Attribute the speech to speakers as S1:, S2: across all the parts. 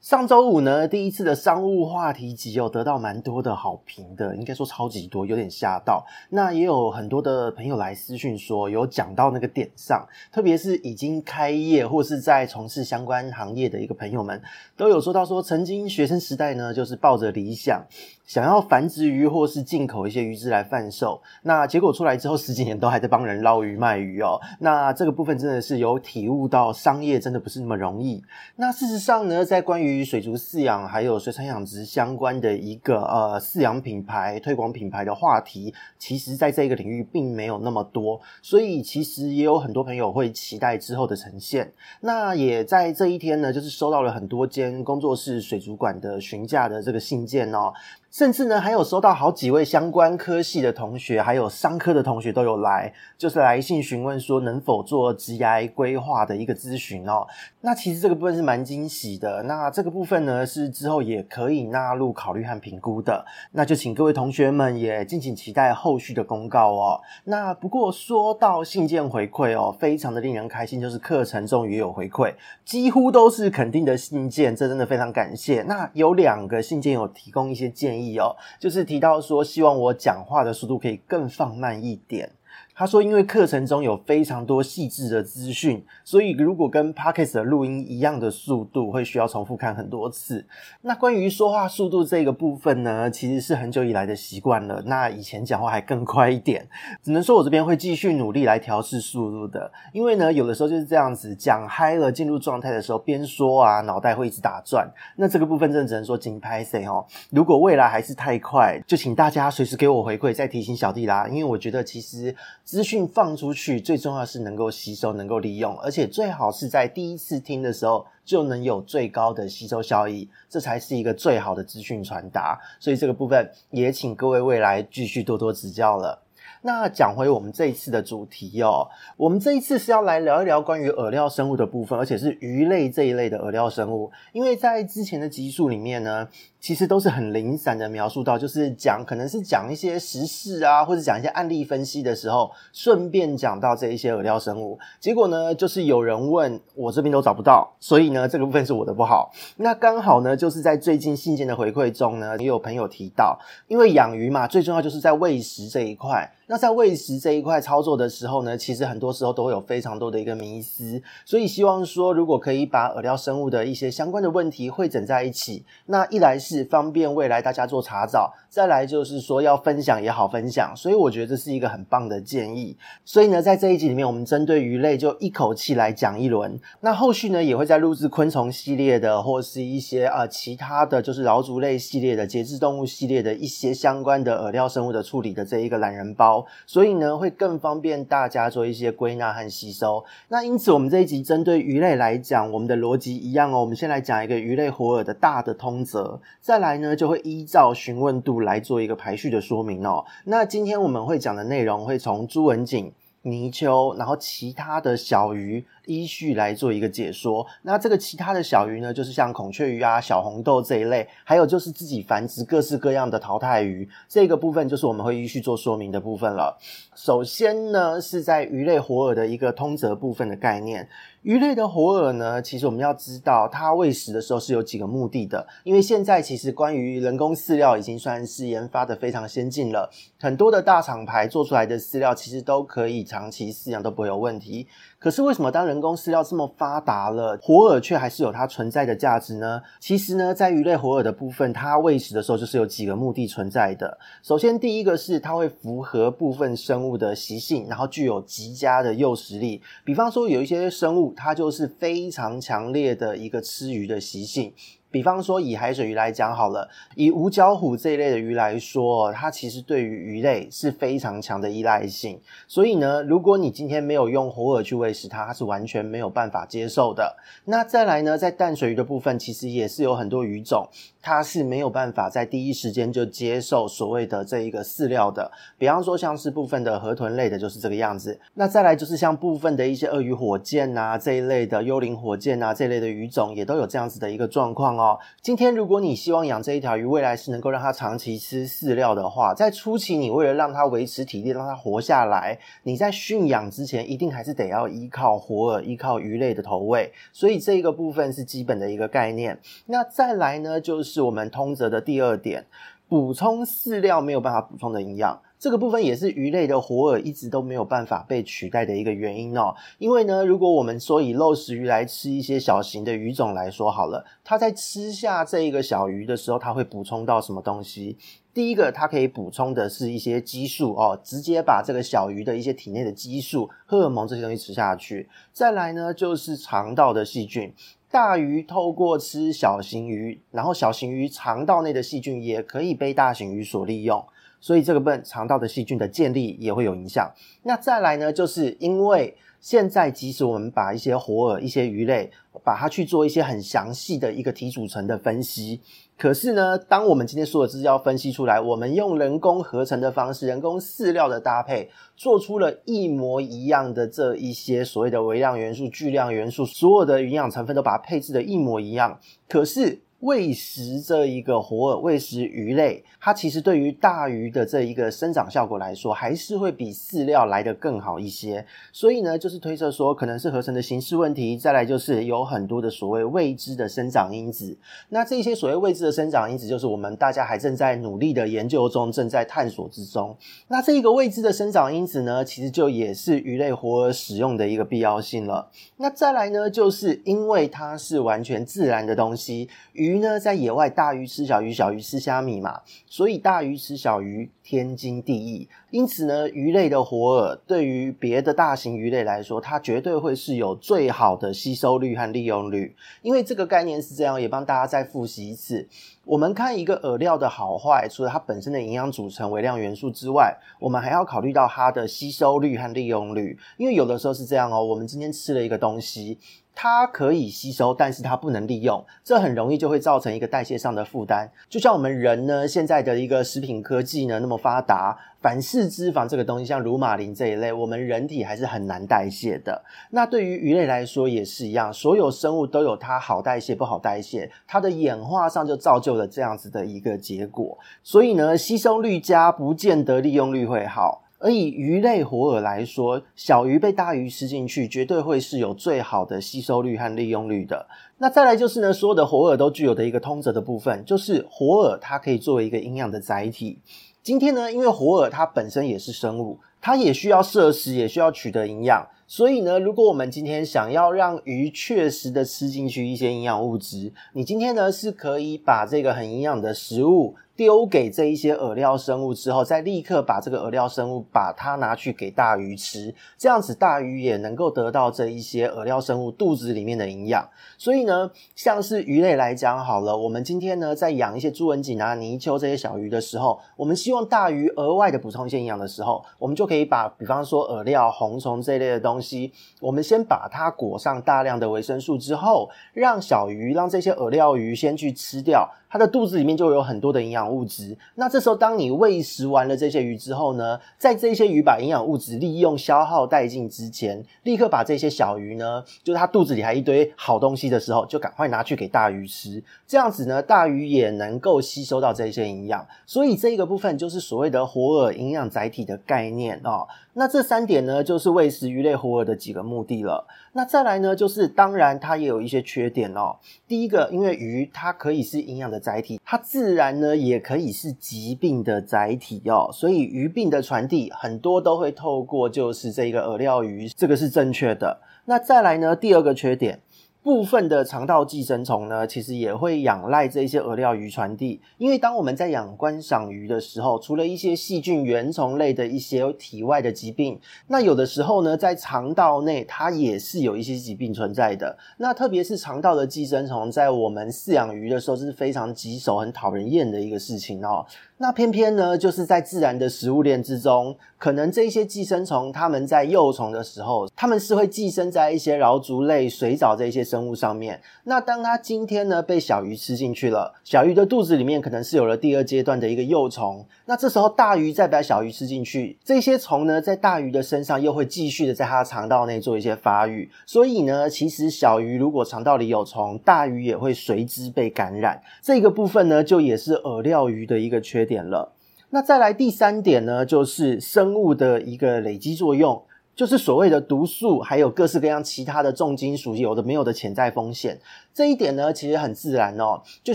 S1: 上周五呢，第一次的商务话题集有得到蛮多的好评的，应该说超级多，有点吓到。那也有很多的朋友来私讯说，有讲到那个点上，特别是已经开业或是在从事相关行业的一个朋友们，都有说到说，曾经学生时代呢，就是抱着理想。想要繁殖鱼或是进口一些鱼只来贩售，那结果出来之后十几年都还在帮人捞鱼卖鱼哦。那这个部分真的是有体悟到商业真的不是那么容易。那事实上呢，在关于水族饲养还有水产养殖相关的一个呃饲养品牌推广品牌的话题，其实在这个领域并没有那么多，所以其实也有很多朋友会期待之后的呈现。那也在这一天呢，就是收到了很多间工作室水族馆的询价的这个信件哦。甚至呢，还有收到好几位相关科系的同学，还有商科的同学都有来，就是来信询问说能否做职涯规划的一个咨询哦。那其实这个部分是蛮惊喜的。那这个部分呢，是之后也可以纳入考虑和评估的。那就请各位同学们也敬请期待后续的公告哦。那不过说到信件回馈哦，非常的令人开心，就是课程终于有回馈，几乎都是肯定的信件，这真的非常感谢。那有两个信件有提供一些建议。哦，就是提到说，希望我讲话的速度可以更放慢一点。他说：“因为课程中有非常多细致的资讯，所以如果跟 Podcast 的录音一样的速度，会需要重复看很多次。那关于说话速度这个部分呢，其实是很久以来的习惯了。那以前讲话还更快一点，只能说我这边会继续努力来调试速度的。因为呢，有的时候就是这样子，讲嗨了，进入状态的时候，边说啊，脑袋会一直打转。那这个部分真的只能说紧拍 C 哦。如果未来还是太快，就请大家随时给我回馈，再提醒小弟啦。因为我觉得其实。”资讯放出去，最重要是能够吸收、能够利用，而且最好是在第一次听的时候就能有最高的吸收效益，这才是一个最好的资讯传达。所以这个部分也请各位未来继续多多指教了。那讲回我们这一次的主题哦，我们这一次是要来聊一聊关于饵料生物的部分，而且是鱼类这一类的饵料生物。因为在之前的集数里面呢，其实都是很零散的描述到，就是讲可能是讲一些时事啊，或者讲一些案例分析的时候，顺便讲到这一些饵料生物。结果呢，就是有人问我这边都找不到，所以呢，这个部分是我的不好。那刚好呢，就是在最近信件的回馈中呢，也有朋友提到，因为养鱼嘛，最重要就是在喂食这一块。那在喂食这一块操作的时候呢，其实很多时候都会有非常多的一个迷思，所以希望说，如果可以把饵料生物的一些相关的问题汇整在一起，那一来是是方便未来大家做查找，再来就是说要分享也好分享，所以我觉得这是一个很棒的建议。所以呢，在这一集里面，我们针对鱼类就一口气来讲一轮。那后续呢，也会再录制昆虫系列的，或是一些呃其他的就是 lau 足类系列的、节肢动物系列的一些相关的饵料生物的处理的这一个懒人包。所以呢，会更方便大家做一些归纳和吸收。那因此，我们这一集针对鱼类来讲，我们的逻辑一样哦。我们先来讲一个鱼类活饵的大的通则，再来呢，就会依照询问度来做一个排序的说明哦。那今天我们会讲的内容会从朱文锦、泥鳅，然后其他的小鱼。依序来做一个解说。那这个其他的小鱼呢，就是像孔雀鱼啊、小红豆这一类，还有就是自己繁殖各式各样的淘汰鱼，这个部分就是我们会依序做说明的部分了。首先呢，是在鱼类活饵的一个通则部分的概念。鱼类的活饵呢，其实我们要知道，它喂食的时候是有几个目的的。因为现在其实关于人工饲料已经算是研发的非常先进了，很多的大厂牌做出来的饲料其实都可以长期饲养都不会有问题。可是为什么当人工饲料这么发达了，活饵却还是有它存在的价值呢？其实呢，在鱼类活饵的部分，它喂食的时候就是有几个目的存在的。首先，第一个是它会符合部分生物的习性，然后具有极佳的诱食力。比方说，有一些生物它就是非常强烈的一个吃鱼的习性。比方说，以海水鱼来讲好了，以五角虎这一类的鱼来说，它其实对于鱼类是非常强的依赖性。所以呢，如果你今天没有用活饵去喂食它，它是完全没有办法接受的。那再来呢，在淡水鱼的部分，其实也是有很多鱼种，它是没有办法在第一时间就接受所谓的这一个饲料的。比方说，像是部分的河豚类的，就是这个样子。那再来就是像部分的一些鳄鱼火箭啊这一类的幽灵火箭啊这一类的鱼种，也都有这样子的一个状况。哦，今天如果你希望养这一条鱼，未来是能够让它长期吃饲料的话，在初期你为了让它维持体力，让它活下来，你在驯养之前一定还是得要依靠活饵，依靠鱼类的投喂，所以这个部分是基本的一个概念。那再来呢，就是我们通则的第二点，补充饲料没有办法补充的营养。这个部分也是鱼类的活饵一直都没有办法被取代的一个原因哦。因为呢，如果我们说以肉食鱼来吃一些小型的鱼种来说好了，它在吃下这一个小鱼的时候，它会补充到什么东西？第一个，它可以补充的是一些激素哦，直接把这个小鱼的一些体内的激素、荷尔蒙这些东西吃下去。再来呢，就是肠道的细菌。大鱼透过吃小型鱼，然后小型鱼肠道内的细菌也可以被大型鱼所利用。所以这个笨肠道的细菌的建立也会有影响。那再来呢，就是因为现在即使我们把一些活饵、一些鱼类，把它去做一些很详细的一个体组成的分析，可是呢，当我们今天所有资料分析出来，我们用人工合成的方式、人工饲料的搭配，做出了一模一样的这一些所谓的微量元素、巨量元素，所有的营养成分都把它配置的一模一样，可是。喂食这一个活饵，喂食鱼类，它其实对于大鱼的这一个生长效果来说，还是会比饲料来得更好一些。所以呢，就是推测说，可能是合成的形式问题。再来就是有很多的所谓未知的生长因子。那这些所谓未知的生长因子，就是我们大家还正在努力的研究中，正在探索之中。那这一个未知的生长因子呢，其实就也是鱼类活饵使用的一个必要性了。那再来呢，就是因为它是完全自然的东西，鱼。鱼呢，在野外，大鱼吃小鱼，小鱼吃虾米嘛，所以大鱼吃小鱼，天经地义。因此呢，鱼类的活饵对于别的大型鱼类来说，它绝对会是有最好的吸收率和利用率。因为这个概念是这样，也帮大家再复习一次。我们看一个饵料的好坏，除了它本身的营养组成、微量元素之外，我们还要考虑到它的吸收率和利用率。因为有的时候是这样哦，我们今天吃了一个东西。它可以吸收，但是它不能利用，这很容易就会造成一个代谢上的负担。就像我们人呢，现在的一个食品科技呢那么发达，反式脂肪这个东西，像乳马林这一类，我们人体还是很难代谢的。那对于鱼类来说也是一样，所有生物都有它好代谢不好代谢，它的演化上就造就了这样子的一个结果。所以呢，吸收率佳不见得利用率会好。而以鱼类活饵来说，小鱼被大鱼吃进去，绝对会是有最好的吸收率和利用率的。那再来就是呢，所有的活饵都具有的一个通则的部分，就是活饵它可以作为一个营养的载体。今天呢，因为活饵它本身也是生物，它也需要摄食，也需要取得营养。所以呢，如果我们今天想要让鱼确实的吃进去一些营养物质，你今天呢是可以把这个很营养的食物。丢给这一些饵料生物之后，再立刻把这个饵料生物把它拿去给大鱼吃，这样子大鱼也能够得到这一些饵料生物肚子里面的营养。所以呢，像是鱼类来讲好了，我们今天呢在养一些朱文锦啊、泥鳅这些小鱼的时候，我们希望大鱼额外的补充一些营养的时候，我们就可以把比方说饵料、红虫这一类的东西，我们先把它裹上大量的维生素之后，让小鱼让这些饵料鱼先去吃掉。它的肚子里面就有很多的营养物质，那这时候当你喂食完了这些鱼之后呢，在这些鱼把营养物质利用消耗殆尽之前，立刻把这些小鱼呢，就是它肚子里还一堆好东西的时候，就赶快拿去给大鱼吃，这样子呢，大鱼也能够吸收到这些营养，所以这个部分就是所谓的活饵营养载体的概念哦。那这三点呢，就是喂食鱼类活饵的几个目的了。那再来呢，就是当然它也有一些缺点哦。第一个，因为鱼它可以是营养的载体，它自然呢也可以是疾病的载体哦。所以鱼病的传递很多都会透过就是这个饵料鱼，这个是正确的。那再来呢，第二个缺点。部分的肠道寄生虫呢，其实也会仰赖这些饵料鱼传递。因为当我们在养观赏鱼的时候，除了一些细菌、原虫类的一些体外的疾病，那有的时候呢，在肠道内它也是有一些疾病存在的。那特别是肠道的寄生虫，在我们饲养鱼的时候是非常棘手、很讨人厌的一个事情哦。那偏偏呢，就是在自然的食物链之中，可能这些寄生虫，它们在幼虫的时候，它们是会寄生在一些桡足类、水藻这些生物上面。那当它今天呢被小鱼吃进去了，小鱼的肚子里面可能是有了第二阶段的一个幼虫。那这时候大鱼再把小鱼吃进去，这些虫呢在大鱼的身上又会继续的在它肠道内做一些发育。所以呢，其实小鱼如果肠道里有虫，大鱼也会随之被感染。这个部分呢，就也是饵料鱼的一个缺点了。那再来第三点呢，就是生物的一个累积作用，就是所谓的毒素，还有各式各样其他的重金属，有的没有的潜在风险。这一点呢，其实很自然哦。就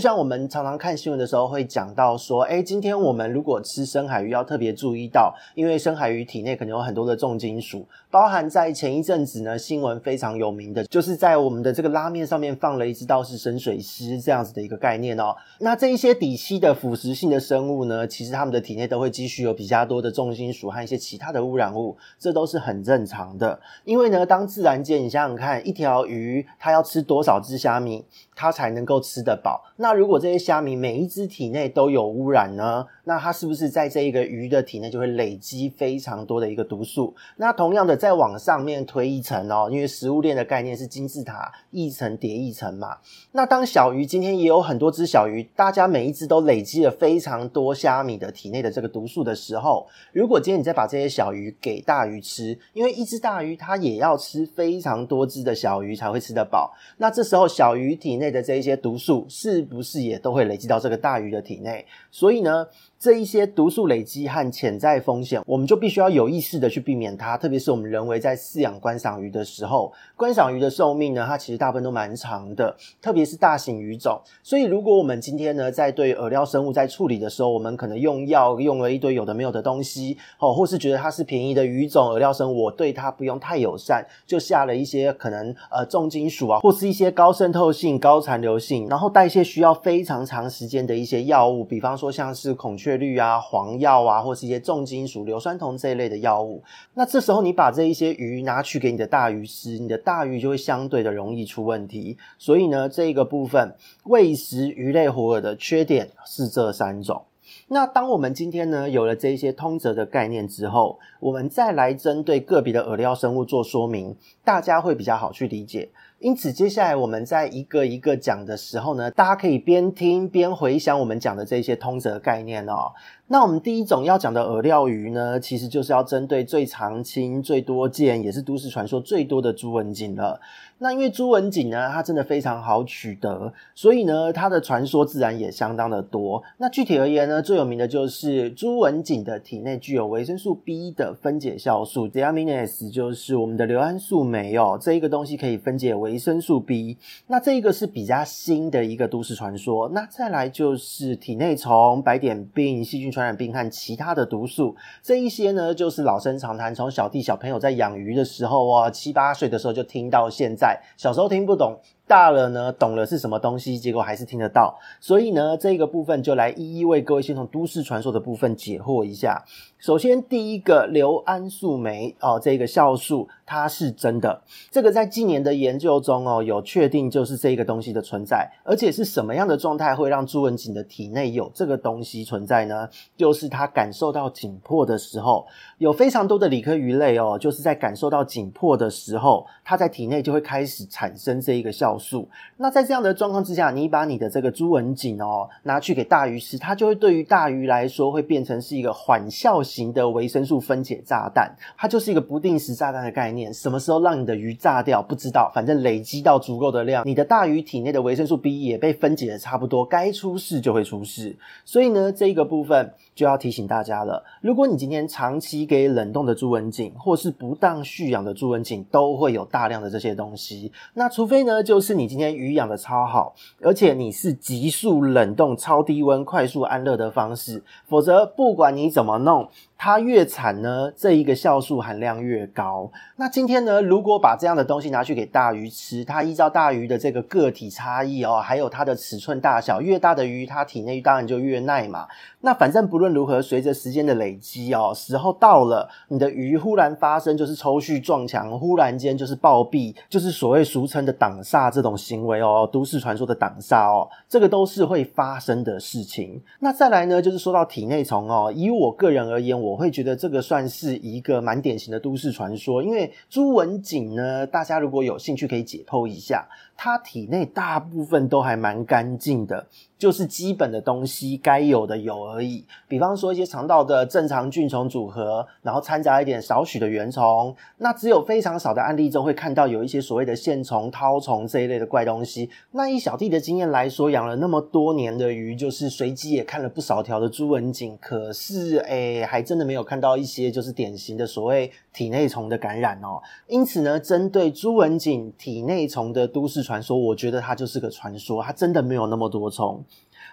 S1: 像我们常常看新闻的时候会讲到说，诶，今天我们如果吃深海鱼，要特别注意到，因为深海鱼体内可能有很多的重金属，包含在前一阵子呢，新闻非常有名的，就是在我们的这个拉面上面放了一只道士深水狮这样子的一个概念哦。那这一些底栖的腐蚀性的生物呢，其实它们的体内都会积蓄有比较多的重金属和一些其他的污染物，这都是很正正常的。因为呢，当自然界，你想想看，一条鱼它要吃多少只虾米？它才能够吃得饱。那如果这些虾米每一只体内都有污染呢？那它是不是在这一个鱼的体内就会累积非常多的一个毒素？那同样的，再往上面推一层哦，因为食物链的概念是金字塔，一层叠一层嘛。那当小鱼今天也有很多只小鱼，大家每一只都累积了非常多虾米的体内的这个毒素的时候，如果今天你再把这些小鱼给大鱼吃，因为一只大鱼它也要吃非常多只的小鱼才会吃得饱。那这时候小鱼体内内的这一些毒素是不是也都会累积到这个大鱼的体内？所以呢，这一些毒素累积和潜在风险，我们就必须要有意识的去避免它。特别是我们人为在饲养观赏鱼的时候，观赏鱼的寿命呢，它其实大部分都蛮长的，特别是大型鱼种。所以，如果我们今天呢，在对饵料生物在处理的时候，我们可能用药用了一堆有的没有的东西，哦，或是觉得它是便宜的鱼种饵料生物，我对它不用太友善，就下了一些可能呃重金属啊，或是一些高渗透性、高高残留性，然后代谢需要非常长时间的一些药物，比方说像是孔雀。绿啊、黄药啊，或是一些重金属、硫酸铜这一类的药物，那这时候你把这一些鱼拿去给你的大鱼吃，你的大鱼就会相对的容易出问题。所以呢，这个部分喂食鱼类活饵的缺点是这三种。那当我们今天呢有了这一些通则的概念之后，我们再来针对个别的饵料生物做说明，大家会比较好去理解。因此，接下来我们在一个一个讲的时候呢，大家可以边听边回想我们讲的这些通则概念哦。那我们第一种要讲的饵料鱼呢，其实就是要针对最常青、最多见，也是都市传说最多的朱文锦了。那因为朱文锦呢，它真的非常好取得，所以呢，它的传说自然也相当的多。那具体而言呢，最有名的就是朱文锦的体内具有维生素 B 的分解酵素，Deaminase 就是我们的硫胺素酶哦，这一个东西可以分解维生素 B。那这一个是比较新的一个都市传说。那再来就是体内虫、白点病、细菌。传染病和其他的毒素，这一些呢，就是老生常谈。从小弟小朋友在养鱼的时候哦，七八岁的时候就听到现在，小时候听不懂。大了呢，懂了是什么东西，结果还是听得到。所以呢，这个部分就来一一为各位先从都市传说的部分解惑一下。首先，第一个硫胺素酶哦，这个酵素它是真的。这个在近年的研究中哦，有确定就是这个东西的存在。而且是什么样的状态会让朱文锦的体内有这个东西存在呢？就是它感受到紧迫的时候，有非常多的理科鱼类哦，就是在感受到紧迫的时候，它在体内就会开始产生这一个效素。那在这样的状况之下，你把你的这个朱文锦哦拿去给大鱼吃，它就会对于大鱼来说会变成是一个缓效型的维生素分解炸弹，它就是一个不定时炸弹的概念。什么时候让你的鱼炸掉不知道，反正累积到足够的量，你的大鱼体内的维生素 B 也被分解的差不多，该出事就会出事。所以呢，这个部分就要提醒大家了。如果你今天长期给冷冻的朱文锦，或是不当蓄养的朱文锦，都会有大量的这些东西。那除非呢，就是你今天鱼养的超好，而且你是急速冷冻、超低温、快速安乐的方式，否则不管你怎么弄。它越惨呢，这一个酵素含量越高。那今天呢，如果把这样的东西拿去给大鱼吃，它依照大鱼的这个个体差异哦，还有它的尺寸大小，越大的鱼它体内当然就越耐嘛。那反正不论如何，随着时间的累积哦，时候到了，你的鱼忽然发生就是抽搐撞墙，忽然间就是暴毙，就是所谓俗称的挡煞这种行为哦，都市传说的挡煞哦，这个都是会发生的事情。那再来呢，就是说到体内虫哦，以我个人而言，我我会觉得这个算是一个蛮典型的都市传说，因为朱文锦呢，大家如果有兴趣可以解剖一下。他体内大部分都还蛮干净的，就是基本的东西该有的有而已。比方说一些肠道的正常菌虫组合，然后掺杂一点少许的原虫。那只有非常少的案例中会看到有一些所谓的线虫、绦虫这一类的怪东西。那以小弟的经验来说，养了那么多年的鱼，就是随机也看了不少条的朱文锦，可是诶，还真的没有看到一些就是典型的所谓体内虫的感染哦。因此呢，针对朱文锦体内虫的都市传说，我觉得它就是个传说，它真的没有那么多虫。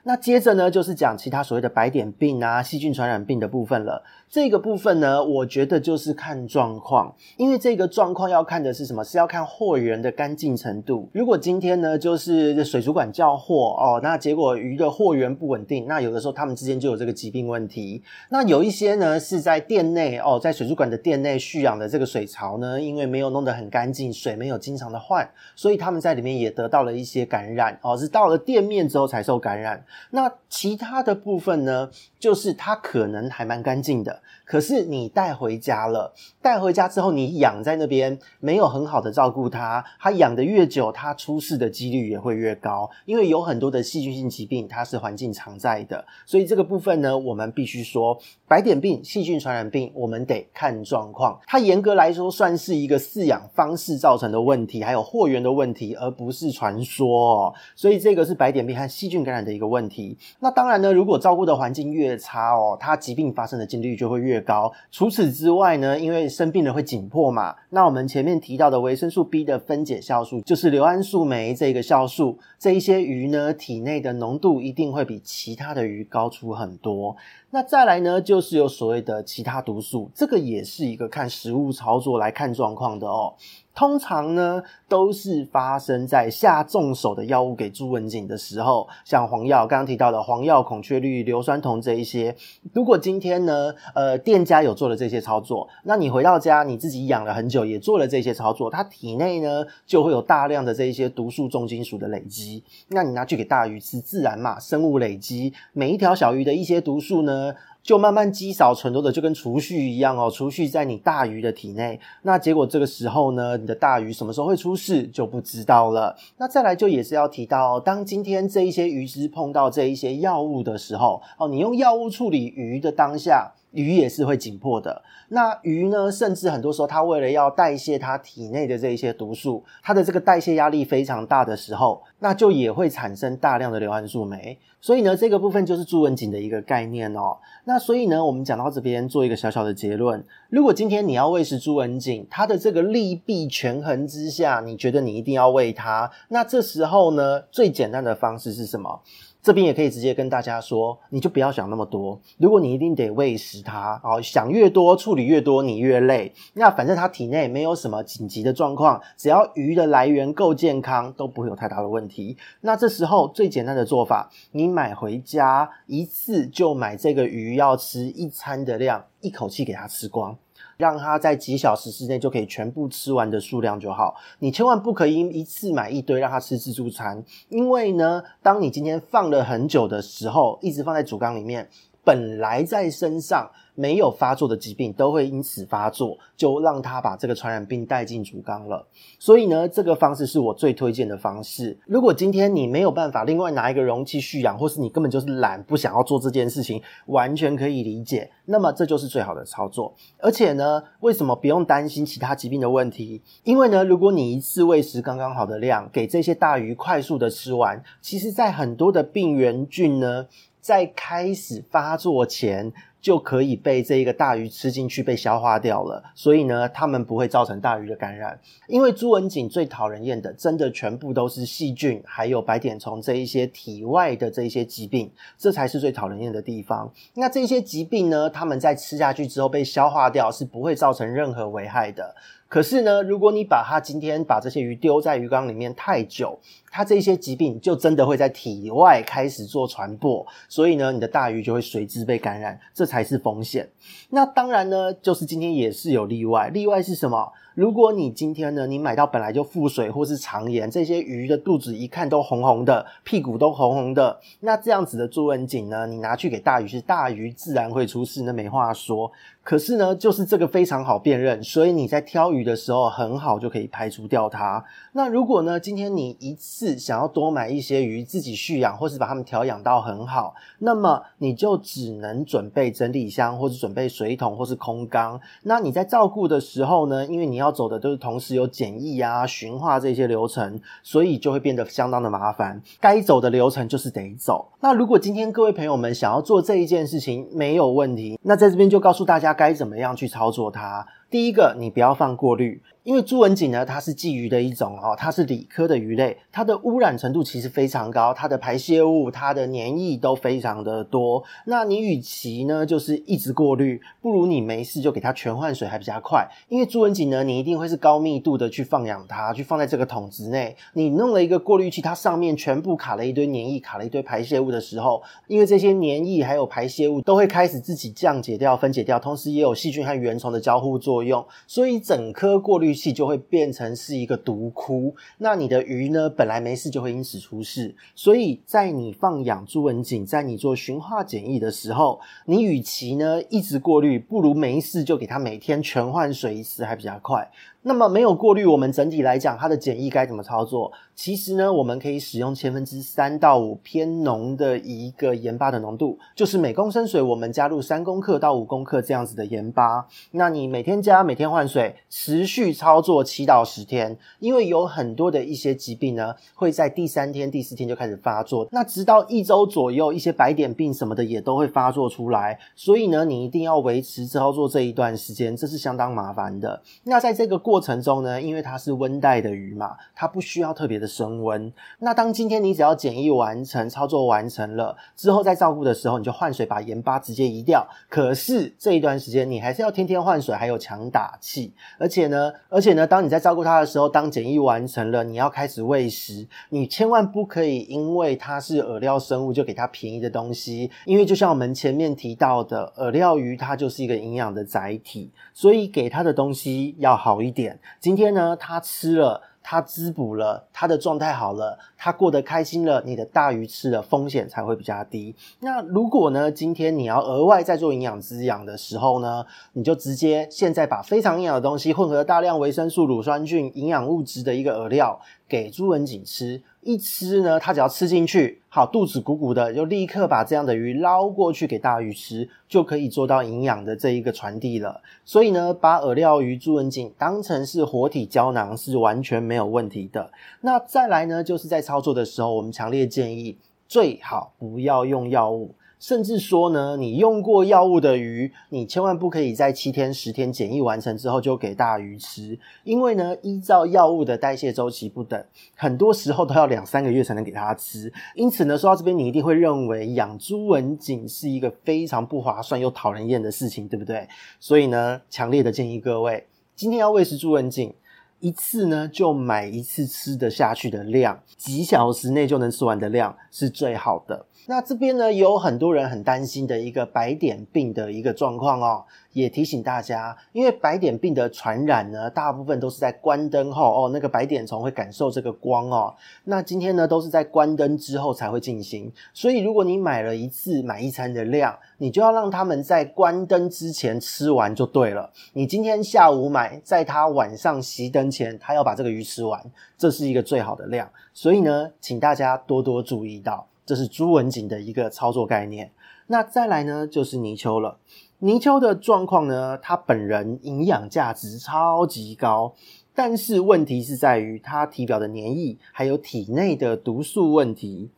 S1: 那接着呢，就是讲其他所谓的白点病啊、细菌传染病的部分了。这个部分呢，我觉得就是看状况，因为这个状况要看的是什么？是要看货源的干净程度。如果今天呢，就是水族馆叫货哦，那结果鱼的货源不稳定，那有的时候他们之间就有这个疾病问题。那有一些呢，是在店内哦，在水族馆的店内蓄养的这个水槽呢，因为没有弄得很干净，水没有经常的换，所以他们在里面也得到了一些感染哦，是到了店面之后才受感染。那其他的部分呢，就是它可能还蛮干净的。可是你带回家了，带回家之后你养在那边，没有很好的照顾它，它养的越久，它出事的几率也会越高，因为有很多的细菌性疾病，它是环境常在的，所以这个部分呢，我们必须说，白点病、细菌传染病，我们得看状况，它严格来说算是一个饲养方式造成的问题，还有货源的问题，而不是传说哦，所以这个是白点病和细菌感染的一个问。问题那当然呢，如果照顾的环境越差哦，他疾病发生的几率就会越高。除此之外呢，因为生病了会紧迫嘛，那我们前面提到的维生素 B 的分解酵素，就是硫胺素酶这个酵素，这一些鱼呢，体内的浓度一定会比其他的鱼高出很多。那再来呢，就是有所谓的其他毒素，这个也是一个看实物操作来看状况的哦。通常呢，都是发生在下重手的药物给朱文锦的时候，像黄药刚刚提到的黄药、孔雀绿、硫酸铜这一些。如果今天呢，呃，店家有做了这些操作，那你回到家，你自己养了很久，也做了这些操作，它体内呢就会有大量的这一些毒素重金属的累积。那你拿去给大鱼吃，自然嘛，生物累积，每一条小鱼的一些毒素呢，就慢慢积少成多的，就跟储蓄一样哦，储蓄在你大鱼的体内。那结果这个时候呢，你的大鱼什么时候会出事就不知道了。那再来就也是要提到，当今天这一些鱼只碰到这一些药物的时候，哦，你用药物处理鱼的当下。鱼也是会紧迫的。那鱼呢，甚至很多时候，它为了要代谢它体内的这一些毒素，它的这个代谢压力非常大的时候，那就也会产生大量的硫胺素酶。所以呢，这个部分就是朱文锦的一个概念哦。那所以呢，我们讲到这边，做一个小小的结论：如果今天你要喂食朱文锦，它的这个利弊权衡之下，你觉得你一定要喂它，那这时候呢，最简单的方式是什么？这边也可以直接跟大家说，你就不要想那么多。如果你一定得喂食它，哦，想越多，处理越多，你越累。那反正它体内没有什么紧急的状况，只要鱼的来源够健康，都不会有太大的问题。那这时候最简单的做法，你买回家一次就买这个鱼要吃一餐的量，一口气给它吃光。让它在几小时之内就可以全部吃完的数量就好，你千万不可以一次买一堆让它吃自助餐，因为呢，当你今天放了很久的时候，一直放在主缸里面，本来在身上。没有发作的疾病都会因此发作，就让他把这个传染病带进主缸了。所以呢，这个方式是我最推荐的方式。如果今天你没有办法另外拿一个容器蓄养，或是你根本就是懒，不想要做这件事情，完全可以理解。那么这就是最好的操作。而且呢，为什么不用担心其他疾病的问题？因为呢，如果你一次喂食刚刚好的量，给这些大鱼快速的吃完，其实在很多的病原菌呢，在开始发作前。就可以被这一个大鱼吃进去，被消化掉了。所以呢，它们不会造成大鱼的感染。因为猪纹锦最讨人厌的，真的全部都是细菌，还有白点虫这一些体外的这一些疾病，这才是最讨人厌的地方。那这些疾病呢，它们在吃下去之后被消化掉，是不会造成任何危害的。可是呢，如果你把它今天把这些鱼丢在鱼缸里面太久，它这些疾病就真的会在体外开始做传播，所以呢，你的大鱼就会随之被感染，这才是风险。那当然呢，就是今天也是有例外，例外是什么？如果你今天呢，你买到本来就腹水或是肠炎，这些鱼的肚子一看都红红的，屁股都红红的，那这样子的猪纹锦呢，你拿去给大鱼吃，大鱼自然会出事，那没话说。可是呢，就是这个非常好辨认，所以你在挑鱼的时候很好就可以排除掉它。那如果呢，今天你一次想要多买一些鱼自己蓄养，或是把它们调养到很好，那么你就只能准备整理箱，或是准备水桶，或是空缸。那你在照顾的时候呢，因为你要走的都是同时有检疫啊、循化这些流程，所以就会变得相当的麻烦。该走的流程就是得走。那如果今天各位朋友们想要做这一件事情，没有问题。那在这边就告诉大家该怎么样去操作它。第一个，你不要放过滤。因为猪纹锦呢，它是鲫鱼的一种哦，它是鲤科的鱼类，它的污染程度其实非常高，它的排泄物、它的粘液都非常的多。那你与其呢，就是一直过滤，不如你没事就给它全换水还比较快。因为猪纹锦呢，你一定会是高密度的去放养它，去放在这个桶子内。你弄了一个过滤器，它上面全部卡了一堆粘液，卡了一堆排泄物的时候，因为这些粘液还有排泄物都会开始自己降解掉、分解掉，同时也有细菌和原虫的交互作用，所以整颗过滤就会变成是一个毒窟，那你的鱼呢，本来没事就会因此出事。所以在你放养朱文锦，在你做驯化检疫的时候，你与其呢一直过滤，不如没事就给它每天全换水一次，还比较快。那么没有过滤，我们整体来讲，它的检疫该怎么操作？其实呢，我们可以使用千分之三到五偏浓的一个盐巴的浓度，就是每公升水我们加入三公克到五公克这样子的盐巴。那你每天加，每天换水，持续操作七到十天，因为有很多的一些疾病呢，会在第三天、第四天就开始发作，那直到一周左右，一些白点病什么的也都会发作出来。所以呢，你一定要维持操作这一段时间，这是相当麻烦的。那在这个过过程中呢，因为它是温带的鱼嘛，它不需要特别的升温。那当今天你只要检疫完成、操作完成了之后，在照顾的时候，你就换水，把盐巴直接移掉。可是这一段时间，你还是要天天换水，还有强打气。而且呢，而且呢，当你在照顾它的时候，当检疫完成了，你要开始喂食，你千万不可以因为它是饵料生物就给它便宜的东西，因为就像我们前面提到的，饵料鱼它就是一个营养的载体，所以给它的东西要好一点。今天呢，他吃了，他滋补了，他的状态好了，他过得开心了，你的大鱼吃了，风险才会比较低。那如果呢，今天你要额外再做营养滋养的时候呢，你就直接现在把非常营养的东西混合大量维生素、乳酸菌、营养物质的一个饵料给朱文锦吃。一吃呢，它只要吃进去，好，肚子鼓鼓的，就立刻把这样的鱼捞过去给大鱼吃，就可以做到营养的这一个传递了。所以呢，把饵料鱼猪纹锦当成是活体胶囊是完全没有问题的。那再来呢，就是在操作的时候，我们强烈建议最好不要用药物。甚至说呢，你用过药物的鱼，你千万不可以在七天、十天检疫完成之后就给大鱼吃，因为呢，依照药物的代谢周期不等，很多时候都要两三个月才能给它吃。因此呢，说到这边，你一定会认为养猪文锦是一个非常不划算又讨人厌的事情，对不对？所以呢，强烈的建议各位，今天要喂食猪文锦，一次呢就买一次吃得下去的量，几小时内就能吃完的量是最好的。那这边呢，有很多人很担心的一个白点病的一个状况哦，也提醒大家，因为白点病的传染呢，大部分都是在关灯后哦，那个白点虫会感受这个光哦。那今天呢，都是在关灯之后才会进行，所以如果你买了一次买一餐的量，你就要让他们在关灯之前吃完就对了。你今天下午买，在他晚上熄灯前，他要把这个鱼吃完，这是一个最好的量。所以呢，请大家多多注意到。这是朱文锦的一个操作概念。那再来呢，就是泥鳅了。泥鳅的状况呢，它本人营养价值超级高，但是问题是在于它体表的粘液还有体内的毒素问题。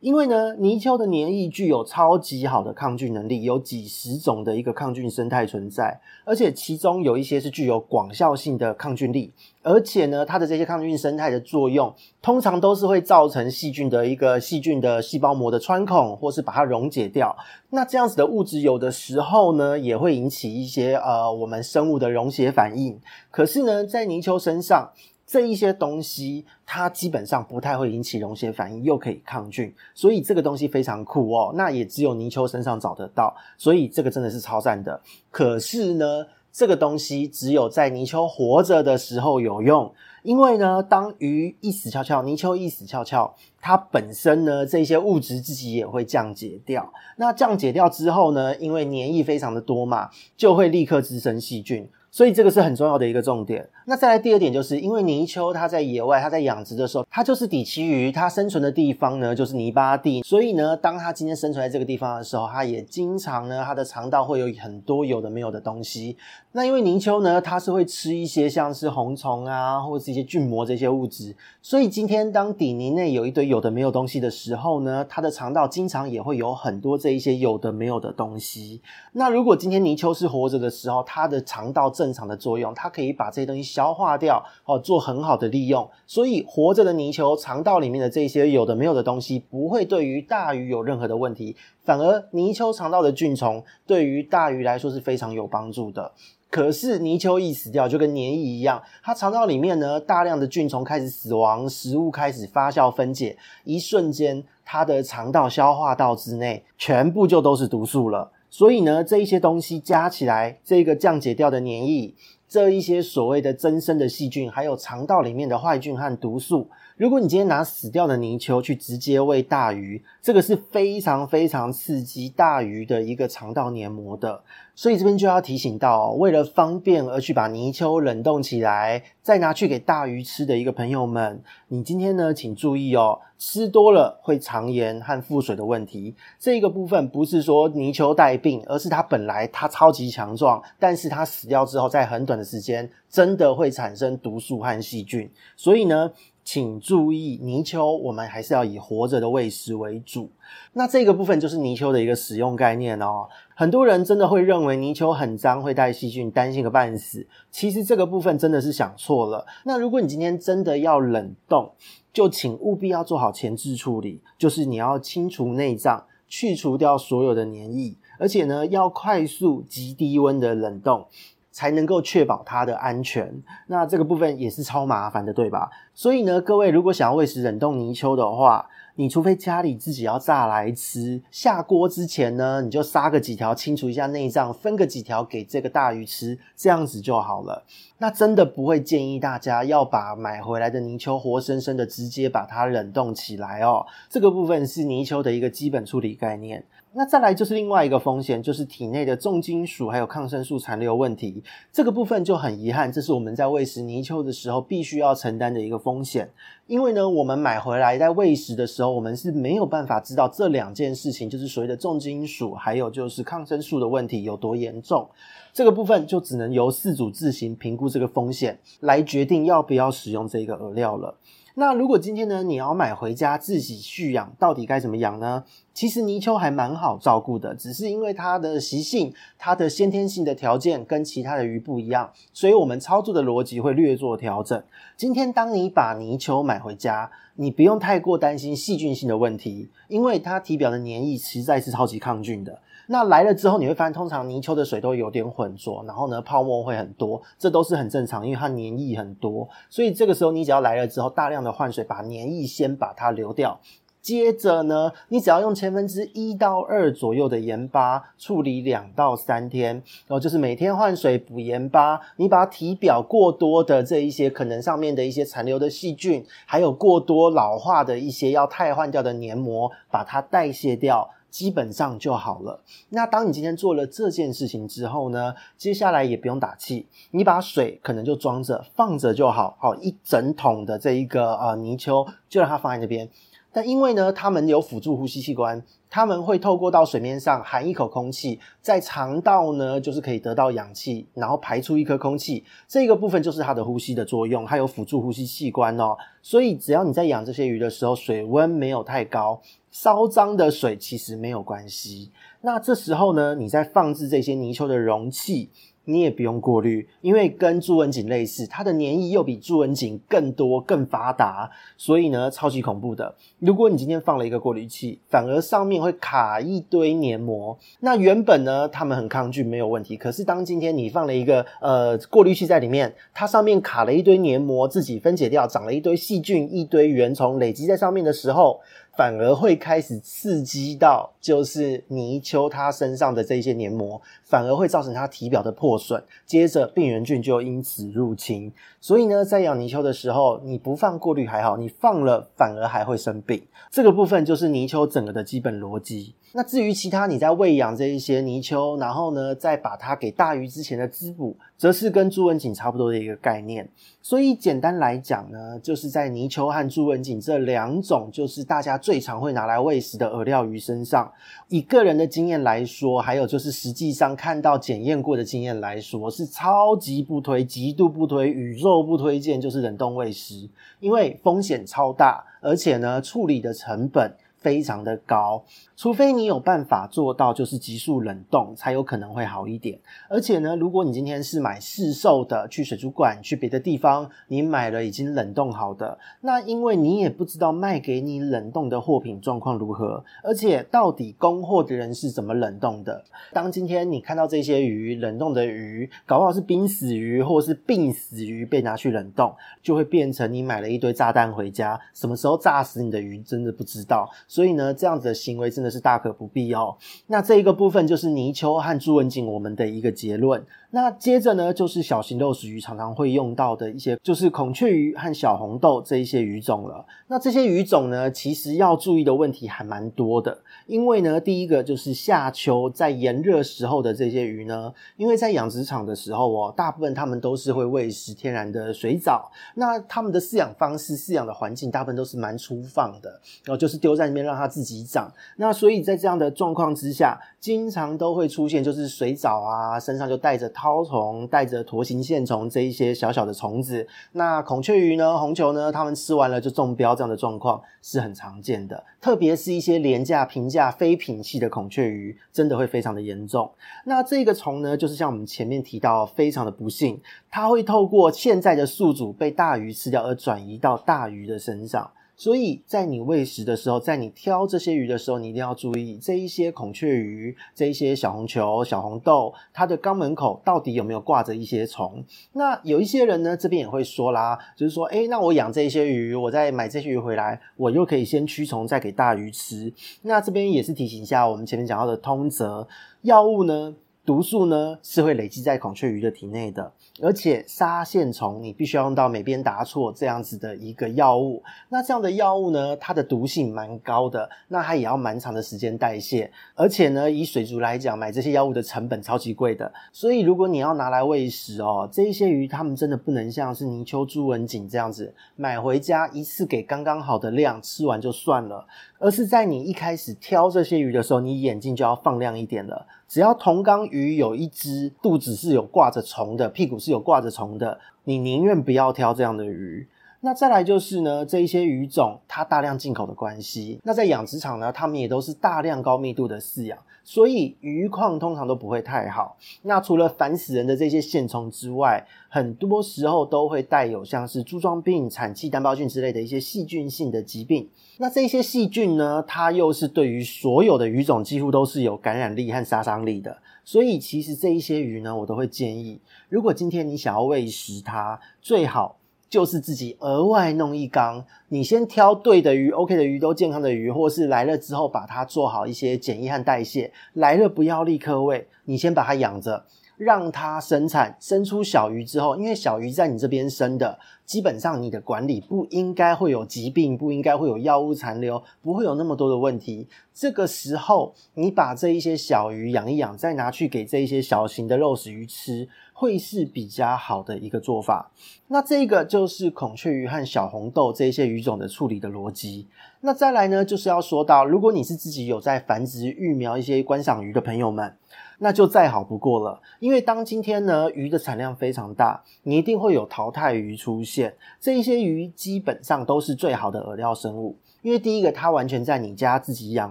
S1: 因为呢，泥鳅的黏液具有超级好的抗菌能力，有几十种的一个抗菌生态存在，而且其中有一些是具有广效性的抗菌力，而且呢，它的这些抗菌生态的作用，通常都是会造成细菌的一个细菌的细胞膜的穿孔，或是把它溶解掉。那这样子的物质，有的时候呢，也会引起一些呃我们生物的溶血反应。可是呢，在泥鳅身上，这一些东西，它基本上不太会引起溶血反应，又可以抗菌，所以这个东西非常酷哦。那也只有泥鳅身上找得到，所以这个真的是超赞的。可是呢，这个东西只有在泥鳅活着的时候有用，因为呢，当鱼一死翘翘，泥鳅一死翘翘，它本身呢，这些物质自己也会降解掉。那降解掉之后呢，因为黏液非常的多嘛，就会立刻滋生细菌。所以这个是很重要的一个重点。那再来第二点，就是因为泥鳅它在野外，它在养殖的时候，它就是底栖鱼，它生存的地方呢就是泥巴地。所以呢，当它今天生存在这个地方的时候，它也经常呢，它的肠道会有很多有的没有的东西。那因为泥鳅呢，它是会吃一些像是红虫啊，或者是一些菌膜这些物质。所以今天当底泥内有一堆有的没有东西的时候呢，它的肠道经常也会有很多这一些有的没有的东西。那如果今天泥鳅是活着的时候，它的肠道正常的作用，它可以把这些东西消化掉，哦，做很好的利用。所以活着的泥鳅肠道里面的这些有的没有的东西，不会对于大鱼有任何的问题，反而泥鳅肠道的菌虫对于大鱼来说是非常有帮助的。可是泥鳅一死掉，就跟黏液一样，它肠道里面呢，大量的菌虫开始死亡，食物开始发酵分解，一瞬间，它的肠道消化道之内全部就都是毒素了。所以呢，这一些东西加起来，这个降解掉的黏液，这一些所谓的增生的细菌，还有肠道里面的坏菌和毒素，如果你今天拿死掉的泥鳅去直接喂大鱼，这个是非常非常刺激大鱼的一个肠道黏膜的。所以这边就要提醒到，为了方便而去把泥鳅冷冻起来，再拿去给大鱼吃的一个朋友们，你今天呢，请注意哦，吃多了会肠炎和腹水的问题。这个部分不是说泥鳅带病，而是它本来它超级强壮，但是它死掉之后，在很短的时间，真的会产生毒素和细菌。所以呢，请注意，泥鳅我们还是要以活着的喂食为主。那这个部分就是泥鳅的一个使用概念哦。很多人真的会认为泥鳅很脏，会带细菌，担心个半死。其实这个部分真的是想错了。那如果你今天真的要冷冻，就请务必要做好前置处理，就是你要清除内脏，去除掉所有的黏液，而且呢，要快速极低温的冷冻。才能够确保它的安全，那这个部分也是超麻烦的，对吧？所以呢，各位如果想要喂食冷冻泥鳅的话，你除非家里自己要炸来吃，下锅之前呢，你就杀个几条，清除一下内脏，分个几条给这个大鱼吃，这样子就好了。那真的不会建议大家要把买回来的泥鳅活生生的直接把它冷冻起来哦。这个部分是泥鳅的一个基本处理概念。那再来就是另外一个风险，就是体内的重金属还有抗生素残留问题。这个部分就很遗憾，这是我们在喂食泥鳅的时候必须要承担的一个风险。因为呢，我们买回来在喂食的时候，我们是没有办法知道这两件事情，就是所谓的重金属还有就是抗生素的问题有多严重。这个部分就只能由饲主自行评估这个风险，来决定要不要使用这个饵料了。那如果今天呢，你要买回家自己蓄养，到底该怎么养呢？其实泥鳅还蛮好照顾的，只是因为它的习性、它的先天性的条件跟其他的鱼不一样，所以我们操作的逻辑会略做调整。今天当你把泥鳅买回家，你不用太过担心细菌性的问题，因为它体表的黏液实在是超级抗菌的。那来了之后，你会发现，通常泥鳅的水都有点浑浊，然后呢，泡沫会很多，这都是很正常，因为它黏液很多。所以这个时候，你只要来了之后，大量的换水，把黏液先把它流掉。接着呢，你只要用千分之一到二左右的盐巴处理两到三天，然后就是每天换水补盐巴。你把体表过多的这一些可能上面的一些残留的细菌，还有过多老化的一些要汰换掉的黏膜，把它代谢掉。基本上就好了。那当你今天做了这件事情之后呢，接下来也不用打气，你把水可能就装着放着就好。好，一整桶的这一个呃泥鳅就让它放在这边。但因为呢，它们有辅助呼吸器官，它们会透过到水面上含一口空气，在肠道呢就是可以得到氧气，然后排出一颗空气，这个部分就是它的呼吸的作用，它有辅助呼吸器官哦。所以只要你在养这些鱼的时候，水温没有太高，稍脏的水其实没有关系。那这时候呢，你在放置这些泥鳅的容器。你也不用过滤，因为跟朱文锦类似，它的粘液又比朱文锦更多、更发达，所以呢，超级恐怖的。如果你今天放了一个过滤器，反而上面会卡一堆黏膜，那原本呢，它们很抗拒，没有问题。可是当今天你放了一个呃过滤器在里面，它上面卡了一堆黏膜，自己分解掉，长了一堆细菌、一堆原虫累积在上面的时候。反而会开始刺激到，就是泥鳅它身上的这些黏膜，反而会造成它体表的破损，接着病原菌就因此入侵。所以呢，在养泥鳅的时候，你不放过滤还好，你放了反而还会生病。这个部分就是泥鳅整个的基本逻辑。那至于其他你在喂养这一些泥鳅，然后呢，再把它给大鱼之前的滋补，则是跟朱文锦差不多的一个概念。所以简单来讲呢，就是在泥鳅和朱文锦这两种，就是大家最常会拿来喂食的饵料鱼身上，以个人的经验来说，还有就是实际上看到检验过的经验来说，是超级不推、极度不推、宇宙不推荐，就是冷冻喂食，因为风险超大，而且呢，处理的成本非常的高。除非你有办法做到，就是急速冷冻，才有可能会好一点。而且呢，如果你今天是买市售的，去水族馆、去别的地方，你买了已经冷冻好的，那因为你也不知道卖给你冷冻的货品状况如何，而且到底供货的人是怎么冷冻的。当今天你看到这些鱼冷冻的鱼，搞不好是濒死鱼或是病死鱼被拿去冷冻，就会变成你买了一堆炸弹回家，什么时候炸死你的鱼真的不知道。所以呢，这样子的行为真的。是大可不必哦。那这一个部分就是泥鳅和朱文景我们的一个结论。那接着呢，就是小型肉食鱼常常会用到的一些，就是孔雀鱼和小红豆这一些鱼种了。那这些鱼种呢，其实要注意的问题还蛮多的。因为呢，第一个就是夏秋在炎热时候的这些鱼呢，因为在养殖场的时候哦，大部分他们都是会喂食天然的水藻。那他们的饲养方式、饲养的环境，大部分都是蛮粗放的，然后就是丢在那边让它自己长。那所以在这样的状况之下，经常都会出现就是水藻啊，身上就带着绦虫、带着驼形线虫这一些小小的虫子。那孔雀鱼呢、红球呢，它们吃完了就中标，这样的状况是很常见的。特别是一些廉价、平价、非品系的孔雀鱼，真的会非常的严重。那这个虫呢，就是像我们前面提到，非常的不幸，它会透过现在的宿主被大鱼吃掉，而转移到大鱼的身上。所以在你喂食的时候，在你挑这些鱼的时候，你一定要注意这一些孔雀鱼、这一些小红球、小红豆，它的肛门口到底有没有挂着一些虫？那有一些人呢，这边也会说啦，就是说，诶，那我养这些鱼，我再买这些鱼回来，我又可以先驱虫，再给大鱼吃。那这边也是提醒一下，我们前面讲到的通则，药物呢，毒素呢是会累积在孔雀鱼的体内的，而且杀线虫你必须要用到美边达唑这样子的一个药物。那这样的药物呢，它的毒性蛮高的，那它也要蛮长的时间代谢，而且呢，以水族来讲，买这些药物的成本超级贵的。所以如果你要拿来喂食哦，这一些鱼它们真的不能像是泥鳅、朱文锦这样子买回家一次给刚刚好的量吃完就算了，而是在你一开始挑这些鱼的时候，你眼睛就要放亮一点了。只要同缸鱼有一只肚子是有挂着虫的，屁股是有挂着虫的，你宁愿不要挑这样的鱼。那再来就是呢，这一些鱼种它大量进口的关系，那在养殖场呢，它们也都是大量高密度的饲养，所以鱼况通常都不会太好。那除了烦死人的这些线虫之外，很多时候都会带有像是柱状病、产气单胞菌之类的一些细菌性的疾病。那这些细菌呢，它又是对于所有的鱼种几乎都是有感染力和杀伤力的。所以其实这一些鱼呢，我都会建议，如果今天你想要喂食它，最好。就是自己额外弄一缸，你先挑对的鱼，OK 的鱼，都健康的鱼，或是来了之后把它做好一些检疫和代谢，来了不要立刻喂，你先把它养着。让它生产生出小鱼之后，因为小鱼在你这边生的，基本上你的管理不应该会有疾病，不应该会有药物残留，不会有那么多的问题。这个时候，你把这一些小鱼养一养，再拿去给这一些小型的肉食鱼吃，会是比较好的一个做法。那这个就是孔雀鱼和小红豆这一些鱼种的处理的逻辑。那再来呢，就是要说到，如果你是自己有在繁殖育苗一些观赏鱼的朋友们。那就再好不过了，因为当今天呢，鱼的产量非常大，你一定会有淘汰鱼出现。这一些鱼基本上都是最好的饵料生物，因为第一个它完全在你家自己养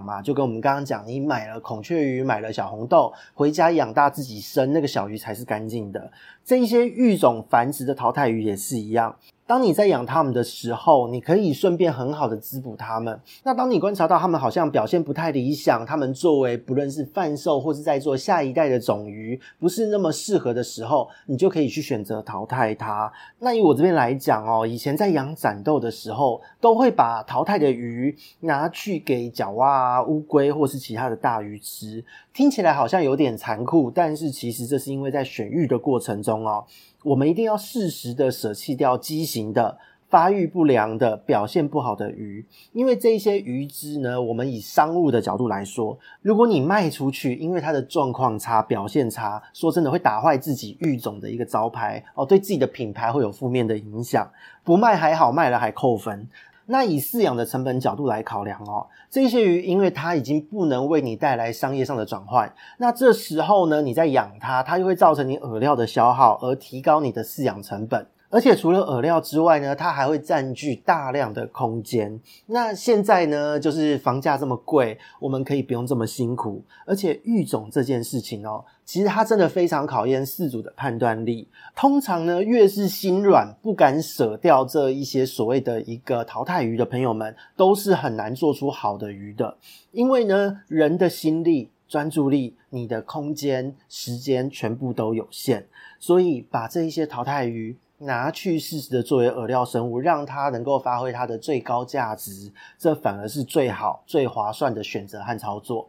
S1: 嘛，就跟我们刚刚讲，你买了孔雀鱼，买了小红豆，回家养大自己生，那个小鱼才是干净的。这一些育种繁殖的淘汰鱼也是一样。当你在养它们的时候，你可以顺便很好的滋补它们。那当你观察到它们好像表现不太理想，它们作为不论是贩售或是在做下一代的种鱼，不是那么适合的时候，你就可以去选择淘汰它。那以我这边来讲哦，以前在养展斗的时候，都会把淘汰的鱼拿去给角蛙啊、乌龟或是其他的大鱼吃。听起来好像有点残酷，但是其实这是因为在选育的过程中哦。我们一定要适时的舍弃掉畸形的、发育不良的、表现不好的鱼，因为这些鱼只呢，我们以商务的角度来说，如果你卖出去，因为它的状况差、表现差，说真的会打坏自己育种的一个招牌哦，对自己的品牌会有负面的影响。不卖还好，卖了还扣分。那以饲养的成本角度来考量哦，这些鱼因为它已经不能为你带来商业上的转换，那这时候呢，你在养它，它又会造成你饵料的消耗，而提高你的饲养成本。而且除了饵料之外呢，它还会占据大量的空间。那现在呢，就是房价这么贵，我们可以不用这么辛苦。而且育种这件事情哦，其实它真的非常考验饲主的判断力。通常呢，越是心软不敢舍掉这一些所谓的一个淘汰鱼的朋友们，都是很难做出好的鱼的。因为呢，人的心力、专注力、你的空间、时间全部都有限，所以把这一些淘汰鱼。拿去适时的作为饵料生物，让它能够发挥它的最高价值，这反而是最好、最划算的选择和操作。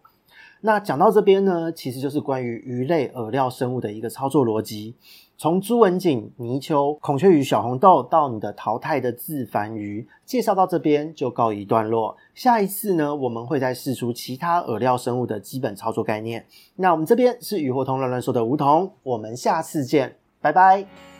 S1: 那讲到这边呢，其实就是关于鱼类饵料生物的一个操作逻辑。从朱文锦、泥鳅、孔雀鱼、小红豆到你的淘汰的自繁鱼，介绍到这边就告一段落。下一次呢，我们会再试出其他饵料生物的基本操作概念。那我们这边是鱼活通乱乱说的梧桐，我们下次见，拜拜。